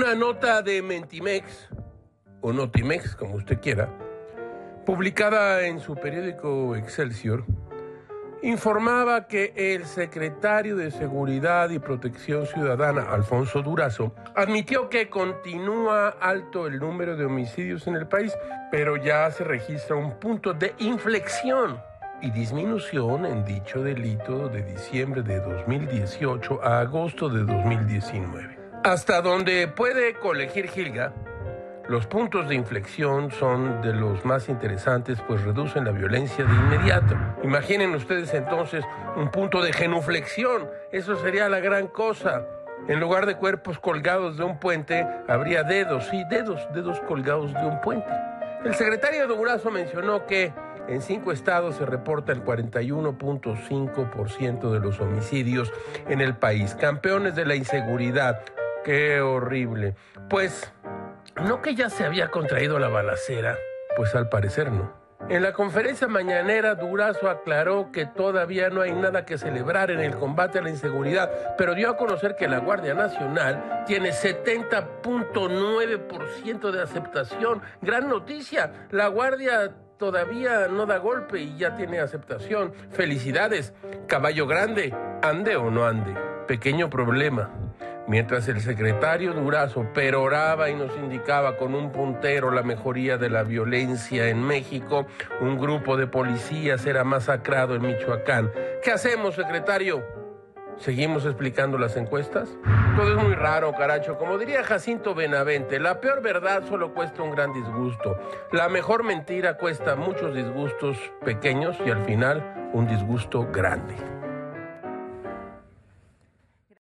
Una nota de Mentimex, o Notimex, como usted quiera, publicada en su periódico Excelsior, informaba que el secretario de Seguridad y Protección Ciudadana, Alfonso Durazo, admitió que continúa alto el número de homicidios en el país, pero ya se registra un punto de inflexión y disminución en dicho delito de diciembre de 2018 a agosto de 2019. Hasta donde puede colegir Gilga, los puntos de inflexión son de los más interesantes, pues reducen la violencia de inmediato. Imaginen ustedes entonces un punto de genuflexión. Eso sería la gran cosa. En lugar de cuerpos colgados de un puente, habría dedos, sí, dedos, dedos colgados de un puente. El secretario de Durazo mencionó que en cinco estados se reporta el 41.5% de los homicidios en el país. Campeones de la inseguridad. Qué horrible. Pues no que ya se había contraído la balacera, pues al parecer no. En la conferencia mañanera, Durazo aclaró que todavía no hay nada que celebrar en el combate a la inseguridad, pero dio a conocer que la Guardia Nacional tiene 70.9% de aceptación. Gran noticia, la Guardia todavía no da golpe y ya tiene aceptación. Felicidades, caballo grande, ande o no ande. Pequeño problema. Mientras el secretario Durazo peroraba y nos indicaba con un puntero la mejoría de la violencia en México, un grupo de policías era masacrado en Michoacán. ¿Qué hacemos, secretario? ¿Seguimos explicando las encuestas? Todo es muy raro, caracho. Como diría Jacinto Benavente, la peor verdad solo cuesta un gran disgusto. La mejor mentira cuesta muchos disgustos pequeños y al final un disgusto grande.